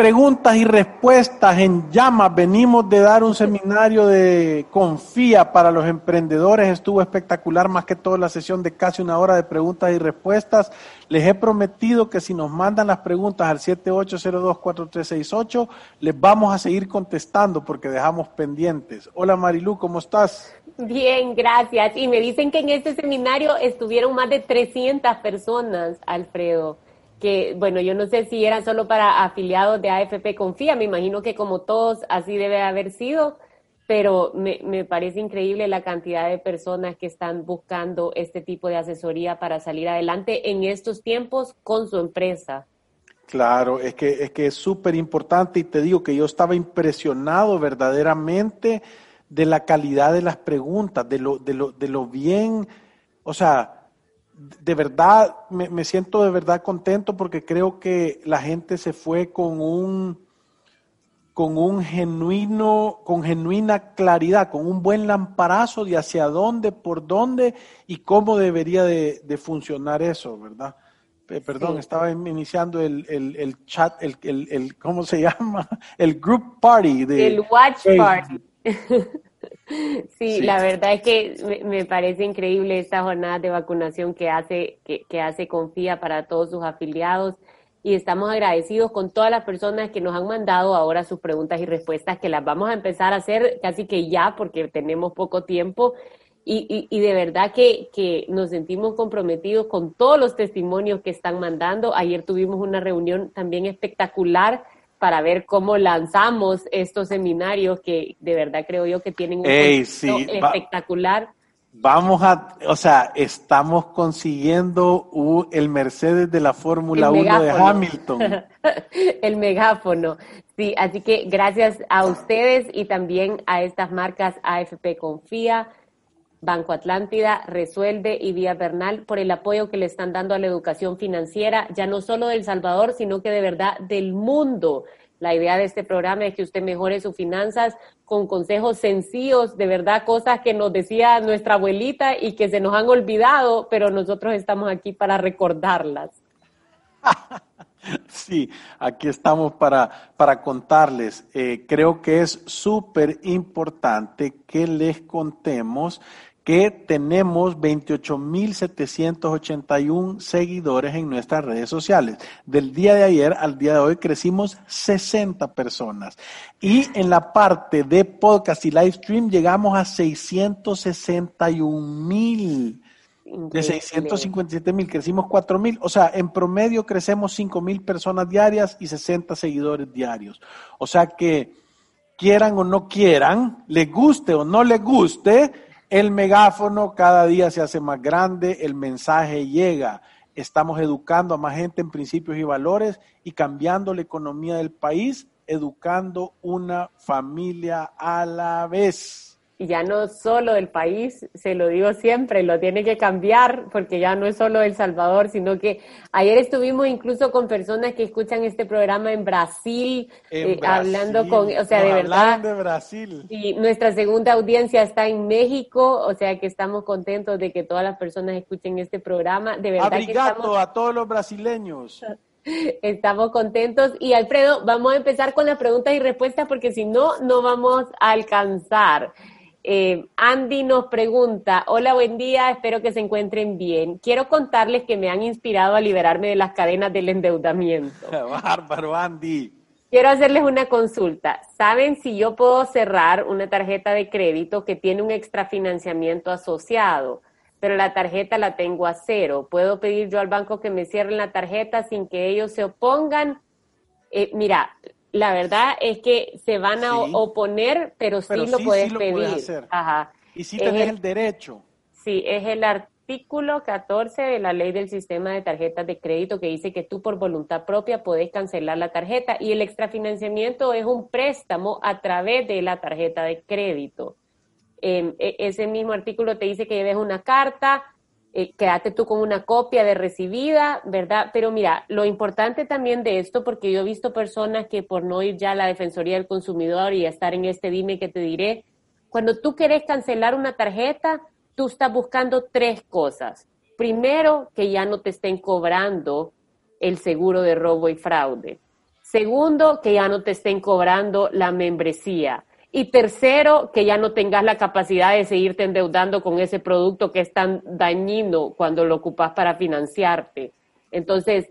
preguntas y respuestas en llamas. Venimos de dar un seminario de confía para los emprendedores. Estuvo espectacular, más que todo la sesión de casi una hora de preguntas y respuestas. Les he prometido que si nos mandan las preguntas al 78024368, les vamos a seguir contestando porque dejamos pendientes. Hola Marilu, ¿cómo estás? Bien, gracias. Y me dicen que en este seminario estuvieron más de 300 personas, Alfredo que, bueno, yo no sé si eran solo para afiliados de AFP Confía, me imagino que como todos así debe haber sido, pero me, me, parece increíble la cantidad de personas que están buscando este tipo de asesoría para salir adelante en estos tiempos con su empresa. Claro, es que es que es súper importante y te digo que yo estaba impresionado verdaderamente de la calidad de las preguntas, de lo, de lo, de lo bien, o sea, de verdad, me, siento de verdad contento porque creo que la gente se fue con un, con un genuino, con genuina claridad, con un buen lamparazo de hacia dónde, por dónde y cómo debería de, funcionar eso, ¿verdad? Perdón, estaba iniciando el, el, chat, el, el, ¿cómo se llama? El group party. De, el watch party. Sí, la verdad es que me, parece increíble esta jornada de vacunación que hace, que, que hace Confía para todos sus afiliados y estamos agradecidos con todas las personas que nos han mandado ahora sus preguntas y respuestas, que las vamos a empezar a hacer casi que ya porque tenemos poco tiempo. Y, y, y de verdad que, que nos sentimos comprometidos con todos los testimonios que están mandando. Ayer tuvimos una reunión también espectacular para ver cómo lanzamos estos seminarios que de verdad creo yo que tienen un espectacular. vamos a, o sea, estamos consiguiendo el Mercedes de la Fórmula 1 de Hamilton. el megáfono. Sí, así que gracias a ustedes y también a estas marcas AFP Confía, Banco Atlántida, Resuelve y Vía Bernal por el apoyo que le están dando a la educación financiera, ya no solo del Salvador, sino que de verdad del mundo. La idea de este programa es que usted mejore sus finanzas con consejos sencillos, de verdad, cosas que nos decía nuestra abuelita y que se nos han olvidado, pero nosotros estamos aquí para recordarlas. Sí, aquí estamos para, para contarles. Eh, creo que es súper importante que les contemos que tenemos 28.781 seguidores en nuestras redes sociales. Del día de ayer al día de hoy crecimos 60 personas. Y en la parte de podcast y live stream llegamos a 661 mil. De 657 mil crecimos 4 mil. O sea, en promedio crecemos 5 mil personas diarias y 60 seguidores diarios. O sea que quieran o no quieran, les guste o no les guste, el megáfono cada día se hace más grande, el mensaje llega. Estamos educando a más gente en principios y valores y cambiando la economía del país, educando una familia a la vez ya no solo del país, se lo digo siempre, lo tiene que cambiar porque ya no es solo El Salvador, sino que ayer estuvimos incluso con personas que escuchan este programa en Brasil, eh, hablando con, o sea, de verdad. De Brasil. Y nuestra segunda audiencia está en México, o sea que estamos contentos de que todas las personas escuchen este programa. De verdad que estamos... a todos los brasileños. Estamos contentos. Y Alfredo, vamos a empezar con las preguntas y respuestas porque si no, no vamos a alcanzar. Eh, Andy nos pregunta, hola, buen día, espero que se encuentren bien. Quiero contarles que me han inspirado a liberarme de las cadenas del endeudamiento. Bárbaro, Andy. Quiero hacerles una consulta. ¿Saben si yo puedo cerrar una tarjeta de crédito que tiene un extrafinanciamiento asociado? pero la tarjeta la tengo a cero. ¿Puedo pedir yo al banco que me cierren la tarjeta sin que ellos se opongan? Eh, mira, la verdad es que se van a oponer, pero sí lo puedes pedir. Ajá. Y sí tenés el, derecho. Sí, es el artículo 14 de la ley del sistema de tarjetas de crédito que dice que tú por voluntad propia podés cancelar la tarjeta y el extrafinanciamiento es un préstamo a través de la tarjeta de crédito. Em, e, ese mismo artículo te dice que lleves una carta, eh, quédate tú con una copia de recibida, ¿verdad? Pero mira, lo importante también de esto, porque yo he visto personas que por no ir ya a la Defensoría del Consumidor y estar en este dime que te diré, cuando tú quieres cancelar una tarjeta, tú estás buscando tres cosas. Primero, que ya no te estén cobrando el seguro de robo y fraude. Segundo, que ya no te estén cobrando la membresía. Y tercero, que ya no tengas la capacidad de seguirte endeudando con ese producto que es tan dañino cuando lo ocupas para financiarte. Entonces,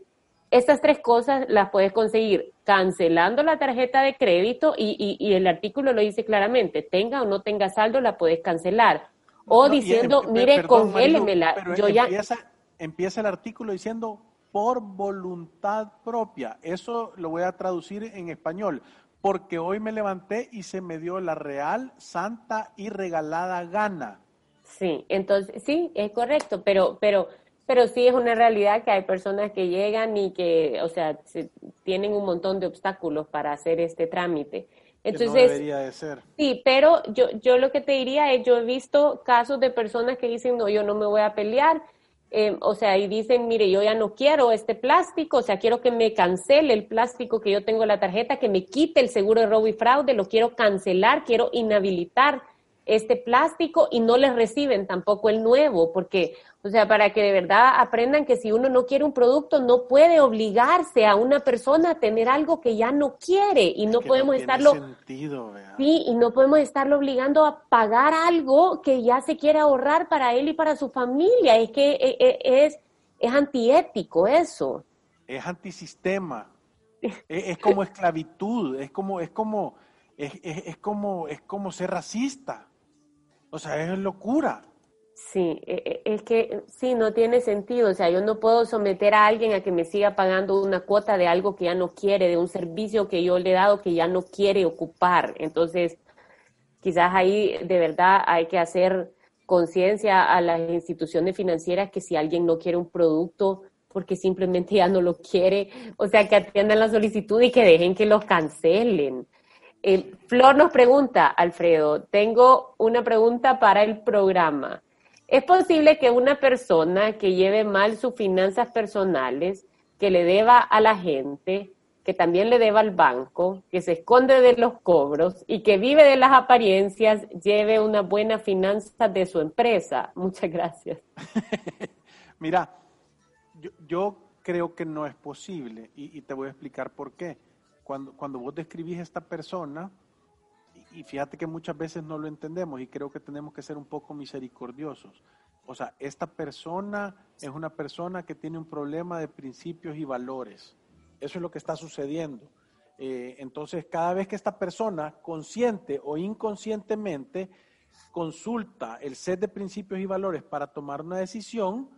estas tres cosas las puedes conseguir cancelando la tarjeta de crédito y, y, el artículo lo dice claramente, tenga o no tenga saldo, la puedes cancelar. O diciendo, mire, congélemela. Yo empieza, ya... empieza el artículo diciendo por voluntad propia. Eso lo voy a traducir en español porque hoy me levanté y se me dio la real, santa y regalada gana. Sí, entonces sí, es correcto, pero, pero, pero sí es una realidad que hay personas que llegan y que, o sea, tienen un montón de obstáculos para hacer este trámite. Entonces, no debería de ser. Sí, pero yo, yo lo que te diría es, yo he visto casos de personas que dicen, no, yo no me voy a pelear, Em, o sea, y dicen, mire, yo ya no quiero este plástico, o sea, quiero que me cancele el plástico que yo tengo en la tarjeta, que me quite el seguro de robo y fraude, lo quiero cancelar, quiero inhabilitar este plástico y no les reciben tampoco el nuevo, porque, o sea, para que de verdad aprendan que si uno no quiere un producto, no puede obligarse a una persona a tener algo que ya no quiere y no podemos estarlo... sí, y no podemos estarlo obligando a pagar algo que ya se quiere ahorrar para él y para su familia. Es que e, e, es, es antiético eso. Es antisistema. es, es como esclavitud, es como, es como, es, es, como, es como ser racista. O sea, es locura. Sí, e, e, es que sí, no tiene sentido. O sea, yo no puedo someter a alguien a que me siga pagando una cuota de algo que ya no quiere, de un servicio que yo le he dado que ya no quiere ocupar. Entonces, quizás ahí de verdad hay que hacer conciencia a las instituciones financieras que si alguien no quiere un producto porque simplemente ya no lo quiere, o sea, que atiendan la solicitud y que dejen que lo cancelen. Eh, Flor nos pregunta, Alfredo, tengo una pregunta para el programa. ¿Es posible que una persona que lleve mal sus finanzas personales, que le deba a la gente, que también le deba al banco, que se esconde de los cobros y que vive de las apariencias, lleve una buena finanza de su empresa? Muchas gracias. Mira, yo, creo que no es posible y te voy a explicar por qué cuando, cuando vos describís esta persona, y, fíjate que muchas veces no lo entendemos y creo que tenemos que ser un poco misericordiosos. O sea, esta persona es una persona que tiene un problema de principios y valores. Eso es lo que está sucediendo. Eh, entonces, cada vez que esta persona, consciente o inconscientemente, consulta el set de principios y valores para tomar una decisión,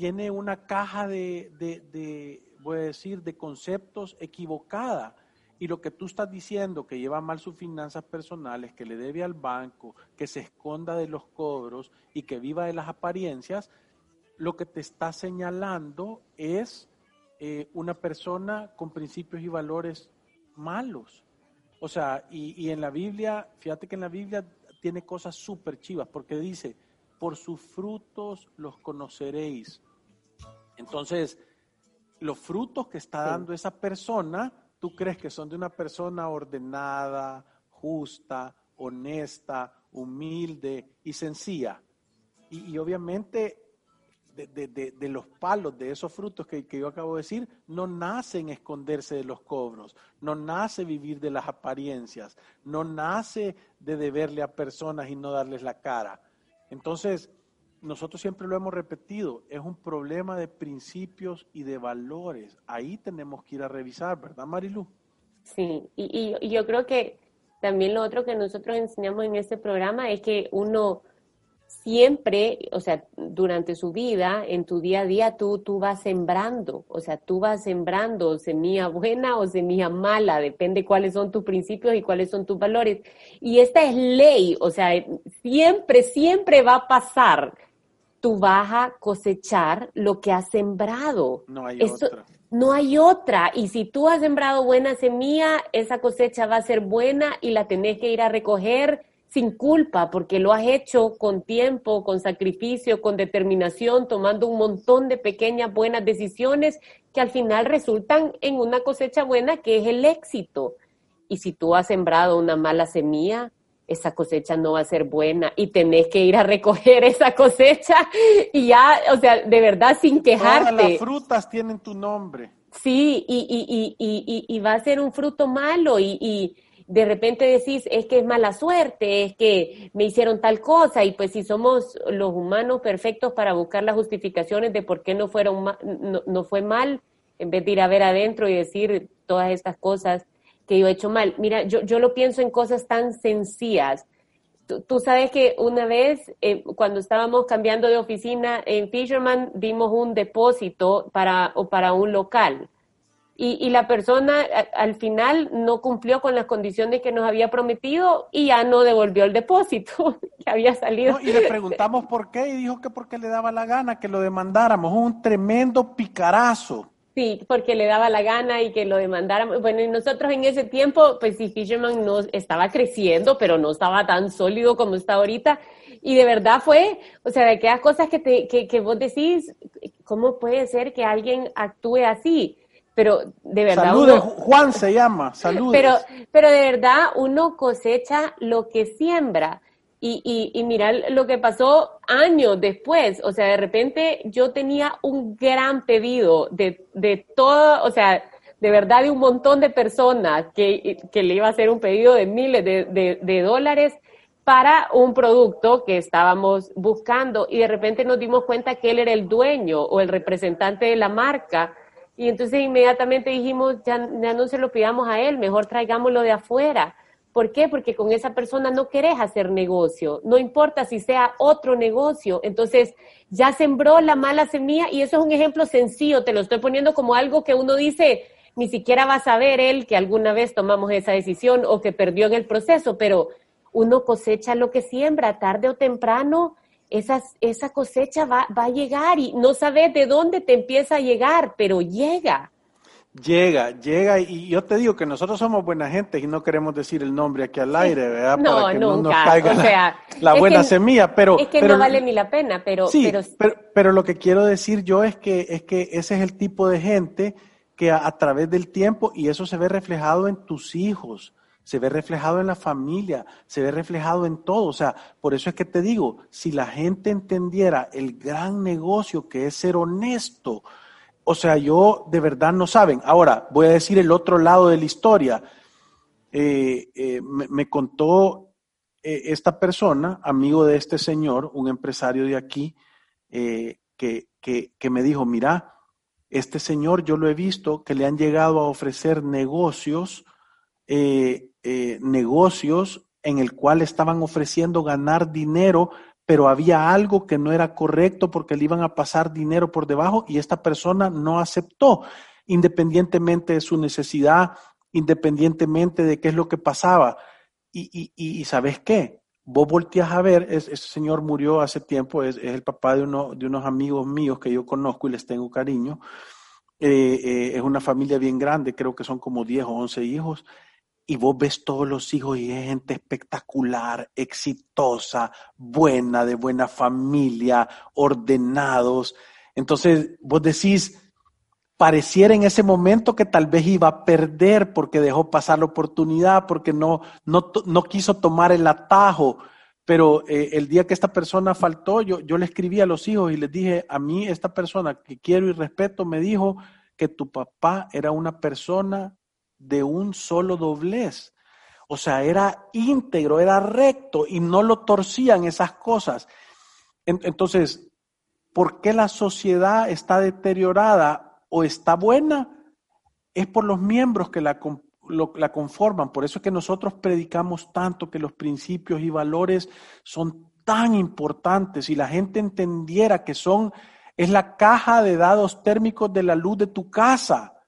tiene una caja de, voy a decir, de conceptos equivocada. Y lo que tú estás diciendo, que lleva mal sus finanzas personales, que le debe al banco, que se esconda de los cobros y que viva de las apariencias, lo que te está señalando es eh, una persona con principios y valores malos. O sea, y, y en la Biblia, fíjate que en la Biblia tiene cosas súper chivas, porque dice, por sus frutos los conoceréis. Entonces, los frutos que está dando esa persona, tú crees que son de una persona ordenada, justa, honesta, humilde y sencilla. Y, obviamente de, los palos, de esos frutos que, que, yo acabo de decir, no nacen esconderse de los cobros, no nace vivir de las apariencias, no nace de deberle a personas y no darles la cara. Entonces, nosotros siempre lo hemos repetido, es un problema de principios y de valores. Ahí tenemos que ir a revisar, ¿verdad, Marilu? Sí, y, yo creo que también lo otro que nosotros enseñamos en este programa es que uno siempre, o sea, durante su vida, en tu día a día, tú, tú vas sembrando, o sea, tú vas sembrando semilla buena o semilla mala, depende cuáles son tus principios y cuáles son tus valores. Y esta es ley, o sea, siempre, siempre va a pasar. Tú vas a cosechar lo que has sembrado. No hay otra. No hay otra. Y si tú has sembrado buena semilla, esa cosecha va a ser buena y la tenés que ir a recoger sin culpa, porque lo has hecho con tiempo, con sacrificio, con determinación, tomando un montón de pequeñas buenas decisiones que al final resultan en una cosecha buena que es el éxito. Y si tú has sembrado una mala semilla, esa cosecha no va a ser buena y tenés que ir a recoger esa cosecha y ya, o sea, de verdad sin quejarte. Todas las frutas tienen tu nombre. Sí, y, y, y, y va a ser un fruto malo y, de repente decís, es que es mala suerte, es que me hicieron tal cosa, y pues si somos los humanos perfectos para buscar las justificaciones de por qué no, fueron no, no, fue mal, en vez de ir a ver adentro y decir todas estas cosas que yo he hecho mal. Mira, yo, yo lo pienso en cosas tan sencillas. Tú, sabes que una vez, eh, cuando estábamos cambiando de oficina en Fisherman, dimos un depósito para, o para un local y, la persona al final no cumplió con las condiciones que nos había prometido y ya no devolvió el depósito que había salido. y le preguntamos por qué y dijo que porque le daba la gana que lo demandáramos. Un tremendo picarazo. Sí, porque le daba la gana y que lo demandáramos. Bueno, y nosotros en ese tiempo, pues sí, Fisherman no estaba creciendo, pero no estaba tan sólido como está ahorita. Y de verdad fue, o sea, de aquellas cosas que, te, que, que vos decís, ¿cómo puede ser que alguien actúe así? pero de verdad. Saludos, Juan se llama, saludos. Pero, pero de verdad uno cosecha lo que siembra. Y, y, y mira lo que pasó años después. O sea, de repente yo tenía un gran pedido de, de todo, o sea, de verdad de un montón de personas que, que le iba a hacer un pedido de miles de, de, de dólares para un producto que estábamos buscando y de repente nos dimos cuenta que él era el dueño o el representante de la marca y entonces inmediatamente dijimos, ya, no se lo pidamos a él, mejor traigámoslo de afuera. ¿Por qué? Porque con esa persona no querés hacer negocio, no importa si sea otro negocio. Entonces, ya sembró la mala semilla y eso es un ejemplo sencillo, te lo estoy poniendo como algo que uno dice, ni siquiera va a saber él que alguna vez tomamos esa decisión o que perdió en el proceso, pero uno cosecha lo que siembra, tarde o temprano esa cosecha va, va, a llegar y no sabes de dónde te empieza a llegar, pero llega. Llega, llega y yo te digo que nosotros somos buena gente y no queremos decir el nombre aquí al aire, ¿verdad? No, Para que nunca. no nos caiga o sea, la, buena semilla, pero... Es que no vale ni la pena, pero sí, pero... pero... lo que quiero decir yo es que, es que ese es el tipo de gente que a través del tiempo, y eso se ve reflejado en tus hijos, se ve reflejado en la familia, se ve reflejado en todo. O sea, por eso es que te digo, si la gente entendiera el gran negocio que es ser honesto, o sea, yo de verdad no saben. Ahora, voy a decir el otro lado de la historia. Eh, eh, me, contó eh, esta persona, amigo de este señor, un empresario de aquí, que, que me dijo, mira, este señor yo lo he visto que le han llegado a ofrecer negocios negocios en el cual estaban ofreciendo ganar dinero, pero había algo que no era correcto porque le iban a pasar dinero por debajo y esta persona no aceptó, independientemente de su necesidad, independientemente de qué es lo que pasaba. Y, y, sabes qué, vos volteas a ver, ese señor murió hace tiempo, es, el papá de, uno, de unos amigos míos que yo conozco y les tengo cariño. Eh, es una familia bien grande, creo que son como 10 o 11 hijos y vos ves todos los hijos y es gente espectacular, exitosa, buena, de buena familia, ordenados. Entonces vos decís, pareciera en ese momento que tal vez iba a perder porque dejó pasar la oportunidad, porque no, no, no quiso tomar el atajo. Pero eh, el día que esta persona faltó, yo, yo le escribí a los hijos y les dije, a mí esta persona que quiero y respeto me dijo que tu papá era una persona de un solo doblez. O sea, era íntegro, era recto y no lo torcían esas cosas. Entonces, ¿por qué la sociedad está deteriorada o está buena? Es por los miembros que la, la conforman. Por eso es que nosotros predicamos tanto que los principios y valores son tan importante. Si la gente entendiera que son, es la caja de dados térmicos de la luz de tu casa.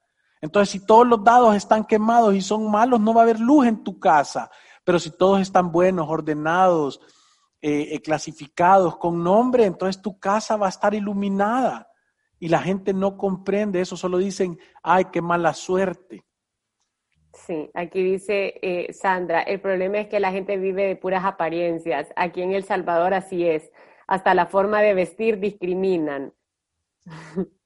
Entonces, si todos los dados están quemados y son malos, no va a haber luz en tu casa. Pero si todos están buenos, ordenados, eh, eh, clasificados con nombre, entonces tu casa va a estar iluminada. Y la gente no comprende eso, solo dicen, ay, qué mala suerte. Sí, aquí dice eh, Sandra, el problema es que la gente vive de puras apariencias. Aquí en El Salvador así es. Hasta la forma de vestir discriminan.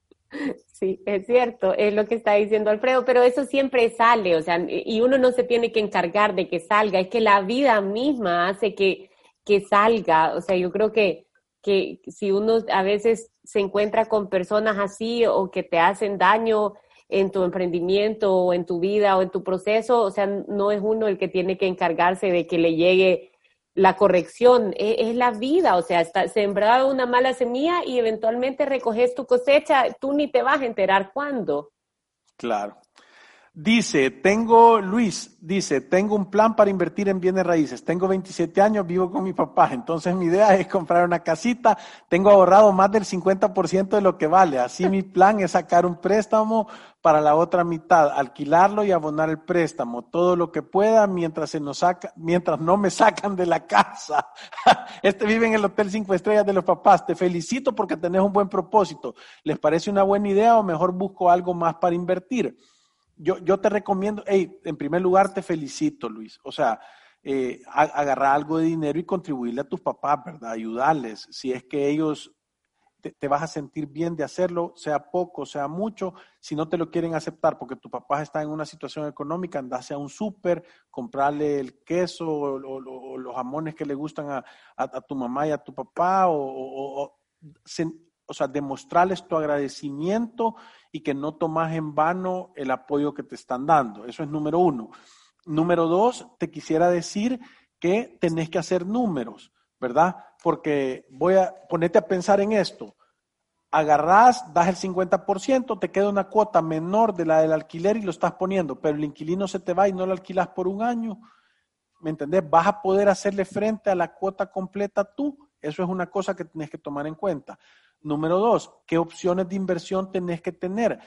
Sí, es cierto, es lo que está diciendo Alfredo, pero eso siempre sale, o sea, y uno no se tiene que encargar de que salga, es que la vida misma hace que, que salga, o sea, yo creo que, que si uno a veces se encuentra con personas así o que te hacen daño en tu emprendimiento o en tu vida o en tu proceso, o sea, no es uno el que tiene que encargarse de que le llegue la corrección, es, la vida, o sea, está sembrada una mala semilla y eventualmente recoges tu cosecha, tú ni te vas a enterar cuándo. Claro. Dice, tengo, Luis, dice, tengo un plan para invertir en bienes raíces. Tengo 27 años, vivo con mi papá. Entonces mi idea es comprar una casita. Tengo ahorrado más del 50% de lo que vale. Así mi plan es sacar un préstamo para la otra mitad, alquilarlo y abonar el préstamo. Todo lo que pueda mientras se nos saca, mientras no me sacan de la casa. Este vive en el Hotel Cinco Estrellas de los papás. Te felicito porque tenés un buen propósito. ¿Les parece una buena idea o mejor busco algo más para invertir? Yo, yo te recomiendo, hey, en primer lugar te felicito, Luis. O sea, eh, agarrar algo de dinero y contribuirle a tus papás, ¿verdad? Ayudarles. Si es que ellos te, vas a sentir bien de hacerlo, sea poco, sea mucho, si no te lo quieren aceptar porque tu papá está en una situación económica, andase a un súper, comprarle el queso o, los jamones que le gustan a, a, tu mamá y a tu papá, o, o, o sea, demostrarles tu agradecimiento y que no tomas en vano el apoyo que te están dando. Eso es número uno. Número dos, te quisiera decir que tenés que hacer números, ¿verdad? Porque voy a ponerte a pensar en esto. Agarrás, das el 50%, te queda una cuota menor de la del alquiler y lo estás poniendo, pero el inquilino se te va y no lo alquilas por un año. ¿Me entendés? Vas a poder hacerle frente a la cuota completa tú. Eso es una cosa que tienes que tomar en cuenta. Número dos, ¿qué opciones de inversión tenés que tener?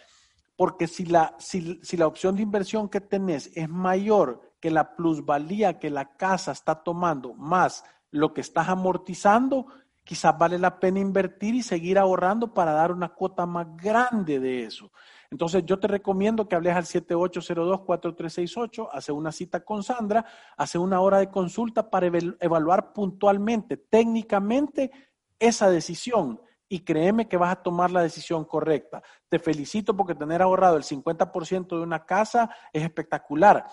Porque si la, si, la opción de inversión que tenés es mayor que la plusvalía que la casa está tomando más lo que estás amortizando, quizás vale la pena invertir y seguir ahorrando para dar una cuota más grande de eso. Entonces yo te recomiendo que hables al 7802-4368, hace una cita con Sandra, hace una hora de consulta para evaluar puntualmente, técnicamente, esa decisión y créeme que vas a tomar la decisión correcta. Te felicito porque tener ahorrado el 50% de una casa es espectacular.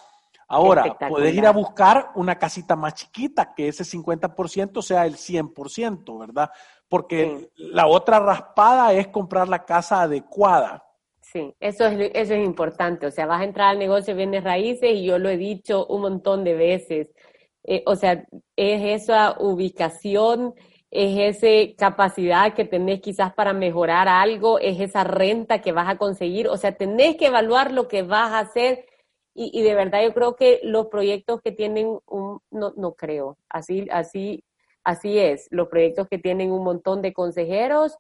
Ahora, puedes ir a buscar una casita más chiquita, que ese 50% sea el 100%, ¿verdad? Porque la otra raspada es comprar la casa adecuada. Sí, eso es, eso es importante. O sea, vas a entrar al negocio de bienes raíces y yo lo he dicho un montón de veces. Eh, o sea, es esa ubicación es esa capacidad que tenés quizás para mejorar algo, es esa renta que vas a conseguir, o sea, tenés que evaluar lo que vas a hacer. Y, de verdad yo creo que los proyectos que tienen un, no, no creo, así, así, así es, los proyectos que tienen un montón de consejeros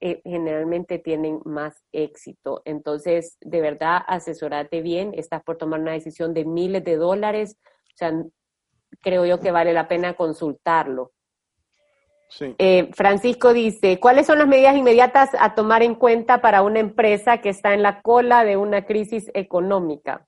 eh, generalmente tienen más éxito. Entonces, de verdad, asesorate bien, estás por tomar una decisión de miles de dólares, o sea, creo yo que vale la pena consultarlo. Eh, Francisco dice, ¿cuáles son las medidas inmediatas a tomar en cuenta para una empresa que está en la cola de una crisis económica?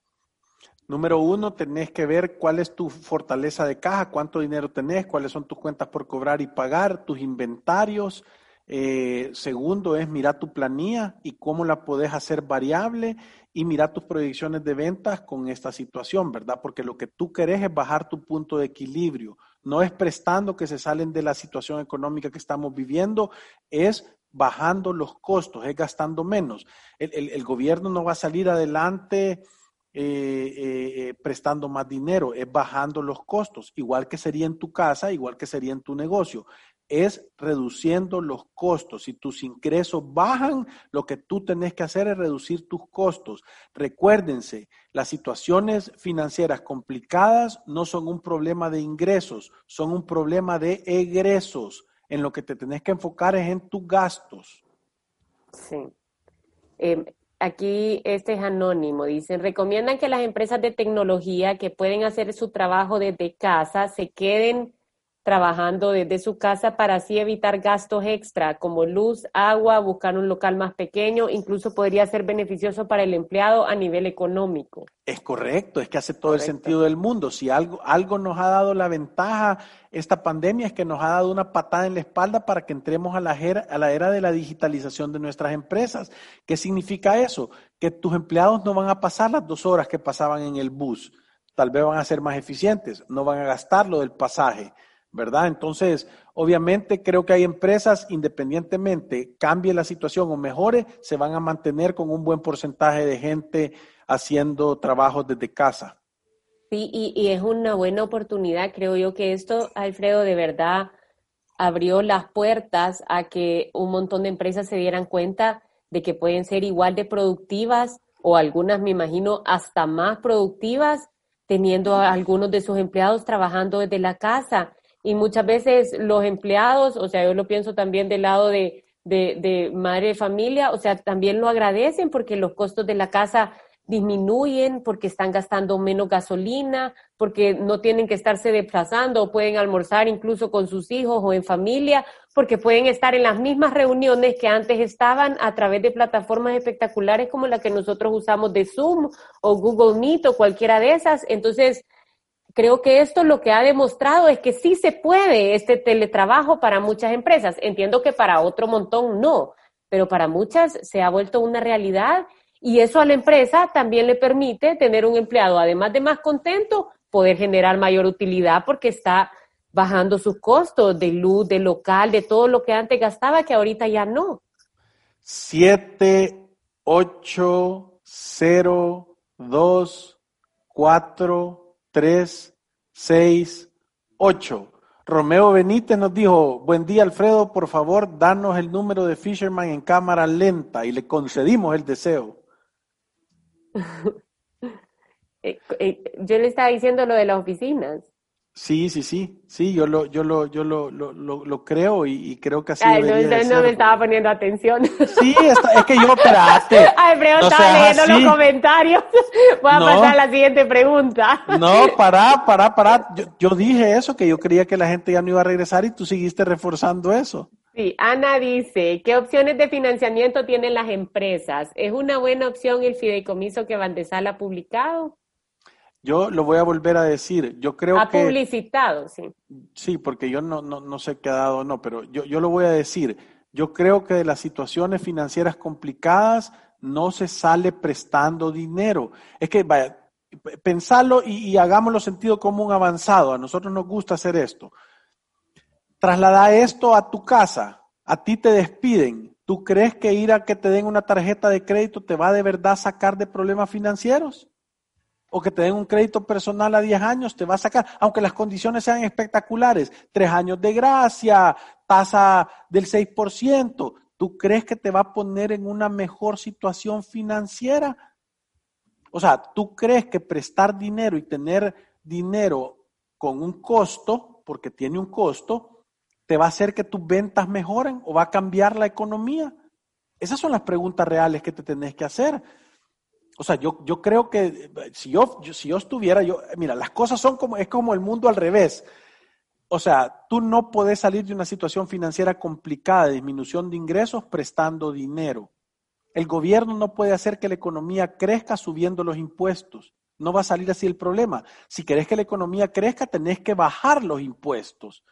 Número uno, tenés que ver cuál es tu fortaleza de caja, cuánto dinero tenés, cuáles son tus cuentas por cobrar y pagar, tus inventarios. Eh, segundo es mirar tu planilla y cómo la podés hacer variable y mirar tus proyecciones de ventas con esta situación, ¿verdad? Porque lo que tú querés es bajar tu punto de equilibrio no es prestando que se salen de la situación económica que estamos viviendo, es bajando los costos, es gastando menos. El, gobierno no va a salir adelante eh, eh, eh, prestando más dinero, es bajando los costos, igual que sería en tu casa, igual que sería en tu negocio. es reduciendo los costos. Si tus ingresos bajan, lo que tú tenés que hacer es reducir tus costos. Recuérdense, las situaciones financieras complicadas no son un problema de ingresos, son un problema de egresos. En lo que te tenés que enfocar es en tus gastos. Sí. Em, aquí este es anónimo. Dicen, recomiendan que las empresas de tecnología que pueden hacer su trabajo desde casa se queden trabajando desde su casa para así evitar gastos extra como luz, agua, buscar un local más pequeño, incluso podría ser beneficioso para el empleado a nivel económico. Es correcto, es que hace todo el sentido del mundo. Si algo, algo nos ha dado la ventaja esta pandemia es que nos ha dado una patada en la espalda para que entremos a la, era, a la era de la digitalización de nuestras empresas. ¿Qué significa eso? Que tus empleados no van a pasar las dos horas que pasaban en el bus. Tal vez van a ser más eficientes, no van a gastar lo del pasaje ¿verdad? Entonces, obviamente creo que hay empresas, independientemente cambie la situación o mejore, se van a mantener con un buen porcentaje de gente haciendo trabajos desde casa. Sí, y, y es una buena oportunidad, creo yo que esto, Alfredo, de verdad abrió las puertas a que un montón de empresas se dieran cuenta de que pueden ser igual de productivas o algunas, me imagino, hasta más productivas teniendo a algunos de sus empleados trabajando desde la casa y muchas veces los empleados, o sea, yo lo pienso también del lado de, de, madre de familia, o sea, también lo agradecen porque los costos de la casa disminuyen porque están gastando menos gasolina, porque no tienen que estarse desplazando o pueden almorzar incluso con sus hijos o en familia, porque pueden estar en las mismas reuniones que antes estaban a través de plataformas espectaculares como la que nosotros usamos de Zoom o Google Meet o cualquiera de esas. Entonces, creo que esto lo que ha demostrado es que sí se puede este teletrabajo para muchas empresas. Entiendo que para otro montón no, pero para muchas se ha vuelto una realidad y eso a la empresa también le permite tener un empleado, además de más contento, poder generar mayor utilidad porque está bajando sus costos de luz, de local, de todo lo que antes gastaba que ahorita ya no. 7, 8, 0, 2, 4, 3, 6, 8. Romeo Benítez nos dijo, buen día Alfredo, por favor, danos el número de Fisherman en cámara lenta y le concedimos el deseo. Eh, eh, yo le estaba diciendo lo de las oficinas. Sí, sí, sí, sí, yo lo, yo lo, yo lo, lo, lo, creo y, creo que así Ay, no, no me estaba poniendo atención. Sí, es que yo, espérate. Ay, pero estaba leyendo los comentarios. Voy a pasar a la siguiente pregunta. No, pará, pará, pará. Yo, yo dije eso, que yo creía que la gente ya no iba a regresar y tú seguiste reforzando eso. Sí, Ana dice, ¿qué opciones de financiamiento tienen las empresas? ¿Es una buena opción el fideicomiso que Bandesal ha publicado? Yo lo voy a volver a decir. Yo creo ha que. Ha publicitado, sí. Sí, porque yo no, no, no sé qué ha dado no, pero yo, yo lo voy a decir. Yo creo que de las situaciones financieras complicadas no se sale prestando dinero. Es que, vaya, pensarlo y, y hagámoslo sentido común avanzado. A nosotros nos gusta hacer esto. Traslada esto a tu casa. A ti te despiden. ¿Tú crees que ir a que te den una tarjeta de crédito te va de verdad a sacar de problemas financieros? O que te den un crédito personal a 10 años, te va a sacar, aunque las condiciones sean espectaculares, tres años de gracia, tasa del 6%, ¿tú crees que te va a poner en una mejor situación financiera? O sea, ¿tú crees que prestar dinero y tener dinero con un costo, porque tiene un costo, te va a hacer que tus ventas mejoren o va a cambiar la economía? Esas son las preguntas reales que te tenés que hacer. O sea, yo, yo creo que si yo, si yo estuviera, yo, mira, las cosas son como, es como el mundo al revés. O sea, tú no puedes salir de una situación financiera complicada, de disminución de ingresos, prestando dinero. El gobierno no puede hacer que la economía crezca subiendo los impuestos. No va a salir así el problema. Si querés que la economía crezca, tenés que bajar los impuestos.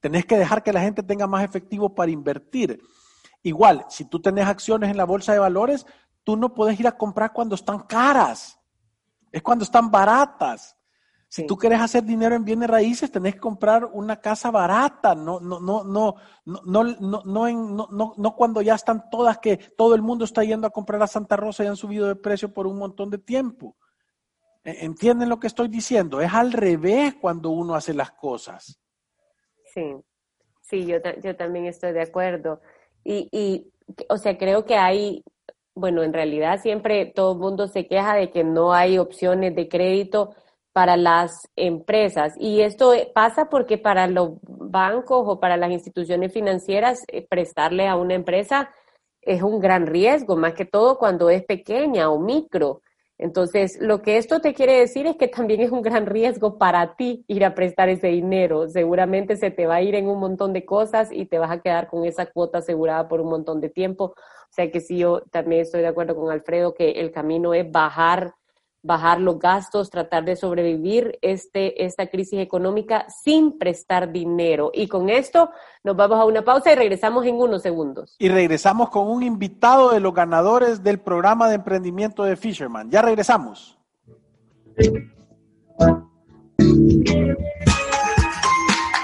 Tenés que dejar que la gente tenga más efectivo para invertir. Igual, si tú tenés acciones en la bolsa de valores, tú no puedes ir a comprar cuando están caras, es cuando están baratas. Si tú quieres hacer dinero en bienes raíces, tenés que comprar una casa barata, no, no, no, no, no, no, no, no, no, cuando ya están todas que todo el mundo está yendo a comprar a Santa Rosa y han subido de precio por un montón de tiempo. E, ¿Entienden lo que estoy diciendo? Es al revés cuando uno hace las cosas. Sí. Sí, yo, yo también estoy de acuerdo. Y, y, o sea, creo que hay, bueno, en realidad siempre todo el mundo se queja de que no hay opciones de crédito para las empresas. Y esto pasa porque para los bancos o para las instituciones financieras, eh, prestarle a una empresa es un gran riesgo, más que todo cuando es pequeña o micro. Entonces, lo que esto te quiere decir es que también es un gran riesgo para ti ir a prestar ese dinero. Seguramente se te va a ir en un montón de cosas y te vas a quedar con esa cuota asegurada por un montón de tiempo. O sea que sí, yo también estoy de acuerdo con Alfredo que el camino es bajar bajar los gastos, tratar de sobrevivir este, esta crisis económica sin prestar dinero. Y con esto nos vamos a una pausa y regresamos en unos segundos. Y regresamos con un invitado de los ganadores del programa de emprendimiento de Fisherman. Ya regresamos.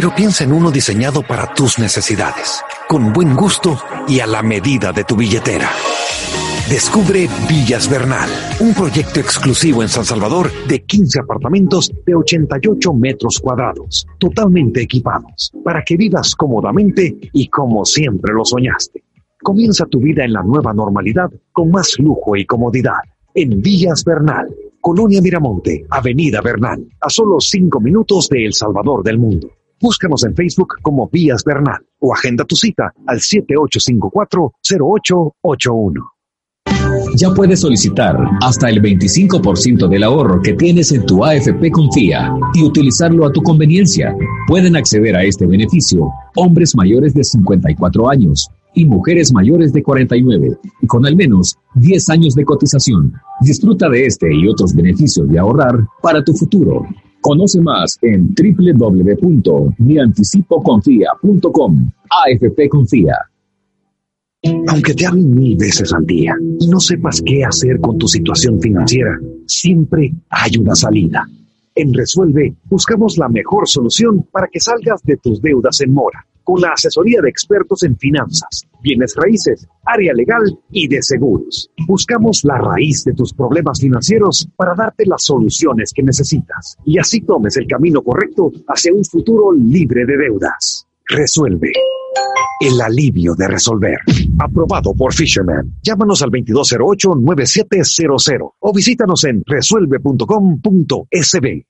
pero piensa en uno diseñado para tus necesidades con buen gusto y a la medida de tu billetera. Descubre Villas Bernal, un proyecto exclusivo en San Salvador de 15 apartamentos de 88 metros cuadrados, totalmente equipados, para que vivas cómodamente y como siempre lo soñaste. Comienza tu vida en la nueva normalidad con más lujo y comodidad. En Villas Bernal, Colonia Miramonte, Avenida Bernal, a solo 5 minutos de El Salvador del Mundo. Búscanos en Facebook como Vías Bernal o agenda tu cita al 7854-0881. Ya puedes solicitar hasta el 25% del ahorro que tienes en tu AFP Confía y utilizarlo a tu conveniencia. Pueden acceder a este beneficio hombres mayores de 54 años y mujeres mayores de 49 y con al menos 10 años de cotización. Disfruta de este y otros beneficios de ahorrar para tu futuro. Conoce más en www.mianticipoconfía.com. AFP Confía. Aunque te hablen mil veces al día y no sepas qué hacer con tu situación financiera, siempre hay una salida. En Resuelve buscamos la mejor solución para que salgas de tus deudas en mora con la asesoría de expertos en finanzas, bienes raíces, área legal y de seguros. Buscamos la raíz de tus problemas financieros para darte las soluciones que necesitas y así tomes el camino correcto hacia un futuro libre de deudas. Resuelve. El alivio de resolver. Aprobado por Fisherman. Llámanos al 2208-9700 o visítanos en resuelve.com.sb.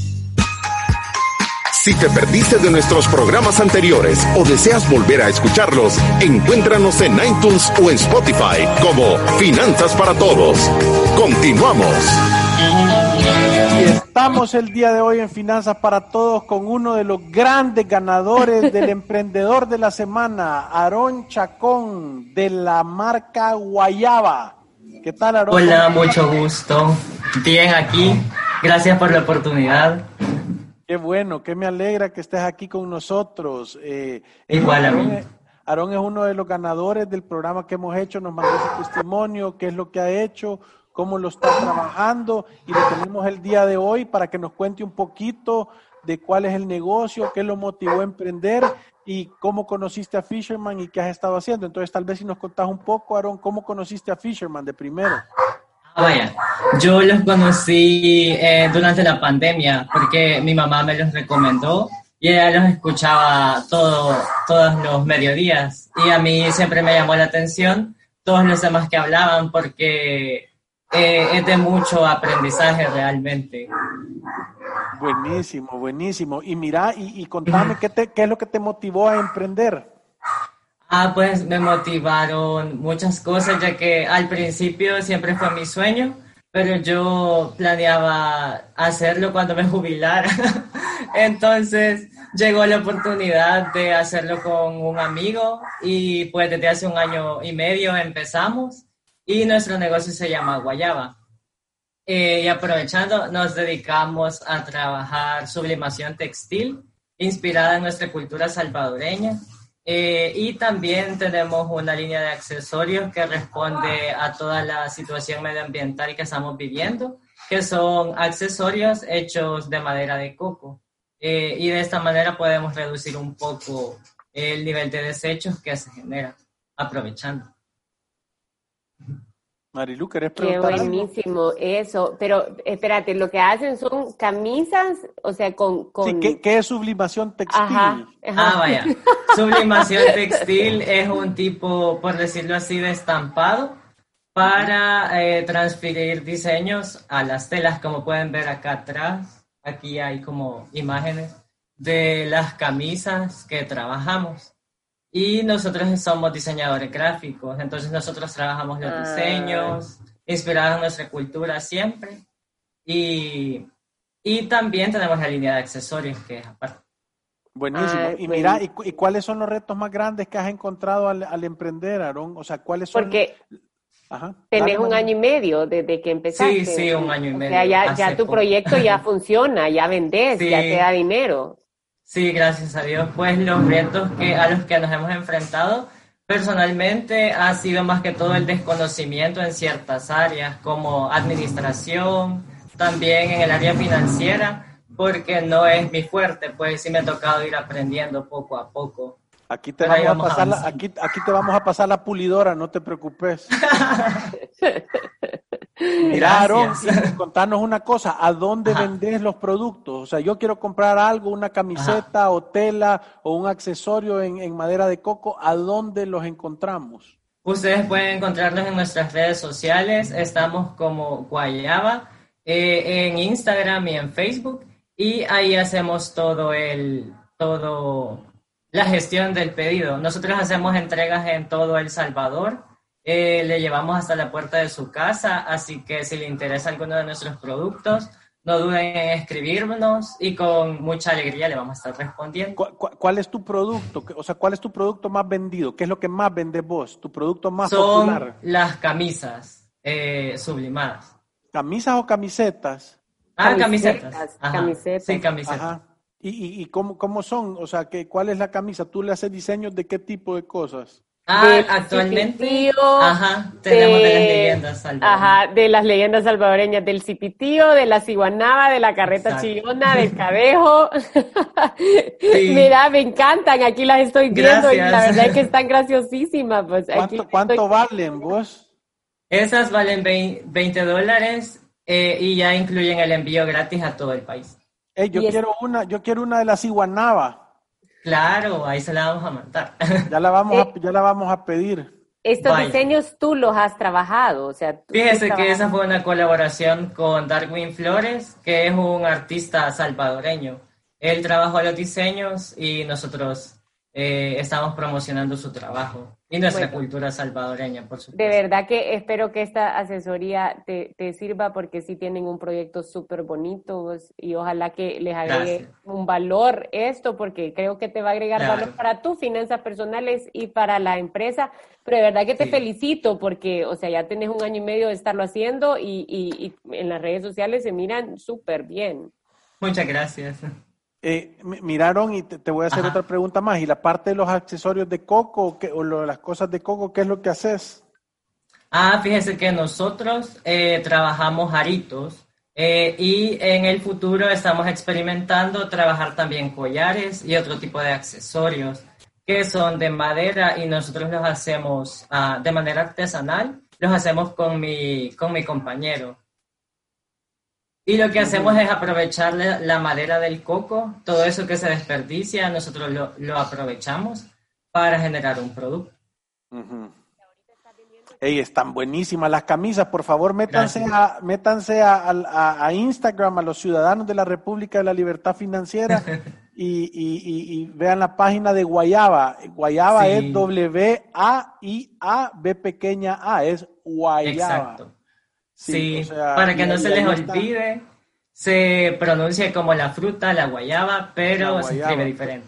Si te perdiste de nuestros programas anteriores o deseas volver a escucharlos, encuéntranos en iTunes o en Spotify como Finanzas para Todos. Continuamos. Y estamos el día de hoy en Finanzas para Todos con uno de los grandes ganadores del emprendedor de la semana, Aarón Chacón, de la marca Guayaba. ¿Qué tal, Aarón? Hola, mucho gusto. Bien aquí. Gracias por la oportunidad. Qué bueno, que me alegra que estés aquí con nosotros. Eh, Igual a mí. Aarón es uno de los ganadores del programa que hemos hecho, nos mandó su testimonio, qué es lo que ha hecho, cómo lo está trabajando y lo tenemos el día de hoy para que nos cuente un poquito de cuál es el negocio, qué lo motivó a emprender y cómo conociste a Fisherman y qué has estado haciendo. Entonces, tal vez si nos contás un poco, Aarón, cómo conociste a Fisherman de primero. Ah, vaya, yo los conocí eh, durante la pandemia porque mi mamá me los recomendó y ella los escuchaba todo, todos los mediodías y a mí siempre me llamó la atención todos los temas que hablaban porque eh, es de mucho aprendizaje realmente. Buenísimo, buenísimo. Y mira, y, y contame, ¿qué, te, ¿qué es lo que te motivó a emprender? Ah, pues me motivaron muchas cosas, ya que al principio siempre fue mi sueño pero yo planeaba hacerlo cuando me jubilara. Entonces llegó la oportunidad de hacerlo con un amigo y pues desde hace un año y medio empezamos y nuestro negocio se llama Guayaba. Eh, y aprovechando, nos dedicamos a trabajar sublimación textil inspirada en nuestra cultura salvadoreña. Eh, y también tenemos una línea de accesorios que responde a toda la situación medioambiental que estamos viviendo, que son accesorios hechos de madera de coco. Eh, y de esta manera podemos reducir un poco el nivel de desechos que se genera, aprovechando. Marilu, ¿querés preguntar? Qué buenísimo eso. Pero espérate, lo que hacen son camisas, o sea, con... con... Sí, ¿qué, es sublimación textil? Ajá, Ah, vaya. Sublimación textil es un tipo, por decirlo así, de estampado para eh, transferir diseños a las telas, como pueden ver acá atrás. Aquí hay como imágenes de las camisas que trabajamos. Y nosotros somos diseñadores gráficos, entonces nosotros trabajamos los ah. diseños, inspirados en nuestra cultura siempre. Y, y también tenemos la línea de accesorios que es aparte. Buenísimo. y mira, ¿y, cuáles son los retos más grandes que has encontrado al, al emprender, Aaron? O sea, ¿cuáles son? Porque tenés un año y medio desde que empezaste. Sí, sí, un año y medio. O sea, ya, ya tu proyecto ya funciona, ya vendés, ya te da dinero. Sí, gracias a Dios. Pues los retos que, a los que nos hemos enfrentado personalmente ha sido más que todo el desconocimiento en ciertas áreas como administración, también en el área financiera, porque no es mi fuerte, pues sí me ha tocado ir aprendiendo poco a poco. Aquí te, vamos a pasar la, aquí, aquí te vamos a pasar la pulidora, no te preocupes. Mira, contanos una cosa, ¿a dónde vendes los productos? O sea, yo quiero comprar algo, una camiseta o tela o un accesorio en, madera de coco, ¿a dónde los encontramos? Ustedes pueden encontrarnos en nuestras redes sociales, estamos como Guayaba, eh, en Instagram y en Facebook, y ahí hacemos todo el, todo la gestión del pedido. Nosotros hacemos entregas en todo El Salvador. Eh, le llevamos hasta la puerta de su casa, así que si le interesa alguno de nuestros productos, no duden en escribirnos y con mucha alegría le vamos a estar respondiendo. ¿Cuál, es tu producto? O sea, ¿cuál es tu producto más vendido? ¿Qué es lo que más vende vos? ¿Tu producto más Son las camisas eh, sublimadas. ¿Camisas o camisetas? Ah, camisetas. camisetas. Sí, camisetas. ¿Y, y, cómo, cómo, son? O sea, que, ¿cuál es la camisa? ¿Tú le haces diseños de qué tipo de cosas? Ah, actualmente. Ajá, tenemos de, las leyendas salvadoreñas. Ajá, de las leyendas salvadoreñas, del cipitío, de la ciguanaba, de la carreta chillona, del cadejo. Mira, me encantan, aquí las estoy viendo y la verdad es que están graciosísimas. Pues, ¿Cuánto, ¿cuánto valen vos? Esas valen 20 dólares eh, y ya incluyen el envío gratis a todo el país yo quiero una, yo quiero una de las iguanaba. Claro, ahí se la vamos a mandar. Ya la vamos a, eh, ya la vamos a pedir. Estos diseños tú los has trabajado, o sea. Fíjese que esa fue una colaboración con Darwin Flores, que es un artista salvadoreño. Él trabajó los diseños y nosotros eh, estamos promocionando su trabajo y nuestra cultura salvadoreña, por supuesto. De verdad que espero que esta asesoría te, sirva porque sí tienen un proyecto súper bonito y ojalá que les agregue un valor esto porque creo que te va a agregar valor para tus finanzas personales y para la empresa. Pero de verdad que te felicito porque, o sea, ya tenés un año y medio de estarlo haciendo y, y en las redes sociales se miran súper bien. Muchas gracias. Eh, miraron y te, voy a hacer otra pregunta más. ¿Y la parte de los accesorios de coco o las cosas de coco, qué es lo que haces? Ah, fíjese que nosotros eh, trabajamos aritos eh, y en el futuro estamos experimentando trabajar también collares y otro tipo de accesorios que son de madera y nosotros los hacemos ah, de manera artesanal, los hacemos con mi, con mi compañero. Y lo que hacemos es aprovechar la madera del coco, todo eso que se desperdicia, nosotros lo, aprovechamos para generar un producto. Ey, están buenísimas las camisas. Por favor, métanse, a, métanse a, Instagram, a los ciudadanos de la República de la Libertad Financiera y, vean la página de Guayaba. Guayaba es W-A-I-A-B pequeña A, es Guayaba. Exacto. Sí, para que no se les olvide, se pronuncia como la fruta, la guayaba, pero se escribe diferente.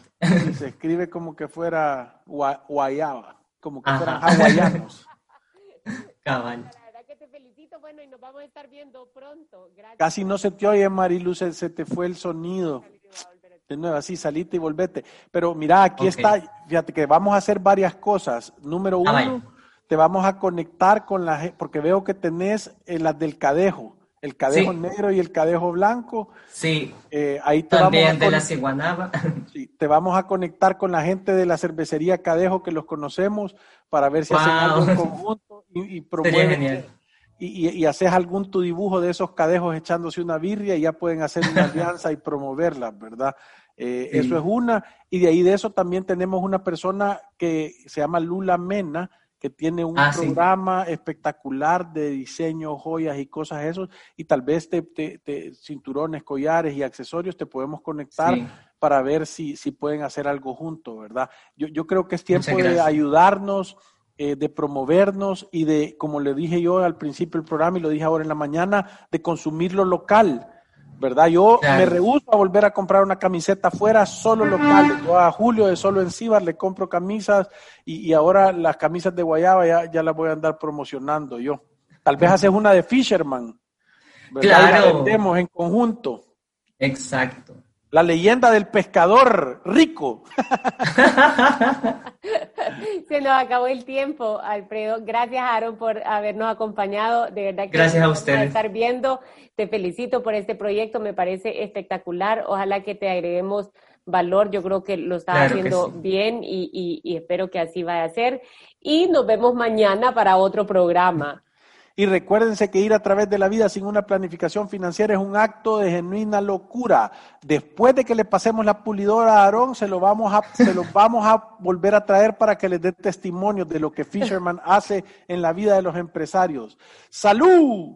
Se escribe como que fuera guayaba, como que fueran hawaianos. Cabal. La verdad que te felicito, bueno, y nos vamos a estar viendo pronto. Gracias. Casi no se te oye, Marilu, se, se te fue el sonido. De nuevo, así, salite y volvete. Pero mira, aquí está, fíjate que vamos a hacer varias cosas. Número Ah, uno, te vamos a conectar con la gente, porque veo que tenés eh, las del cadejo, el cadejo Sí. negro y el cadejo blanco. Sí, Eh, ahí te también vamos, a de la ciguanaba. sí, te vamos a conectar con la gente de la cervecería Cadejo que los conocemos para ver si hacen Wow. algo en conjunto y, y Sería promueven genial. y, y, y haces algún tu dibujo de esos cadejos echándose una birria y ya pueden hacer una alianza y promoverla, ¿verdad? Eh, Sí. Eso es una. Y de ahí de eso también tenemos una persona que se llama Lula Mena, que tiene un Ah, sí. programa espectacular de diseño, joyas y cosas esos, y tal vez te, te- te- cinturones, collares y accesorios te podemos conectar Sí. para ver si, si pueden hacer algo juntos, ¿verdad? Yo, yo creo que es tiempo de ayudarnos, eh, de promovernos y de, como le dije yo al principio del programa y lo dije ahora en la mañana, de consumir lo local, ¿verdad? Yo Claro. me rehúso a volver a comprar una camiseta afuera, solo local. Yo a Julio de Solo en Cibar le compro camisas y, y ahora las camisas de Guayaba ya, ya las voy a andar promocionando yo. Tal vez haces una de Fisherman, ¿verdad? Y la Claro. vendemos en conjunto. Exacto. La leyenda del pescador rico. Se nos acabó el tiempo, Alfredo. Gracias, Aaron, por habernos acompañado. De verdad que Gracias a ustedes. estar viendo. Te felicito por este proyecto, me parece espectacular. Ojalá que te agreguemos valor. Yo creo que lo estás Claro haciendo sí. bien y, y- y espero que así vaya a ser. Y nos vemos mañana para otro programa. Y recuérdense que ir a través de la vida sin una planificación financiera es un acto de genuina locura. Después de que le pasemos la pulidora a Aarón, se lo vamos a, se lo vamos a volver a traer para que les dé testimonio de lo que Fisherman hace en la vida de los empresarios. ¡Salud!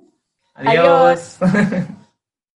Adiós.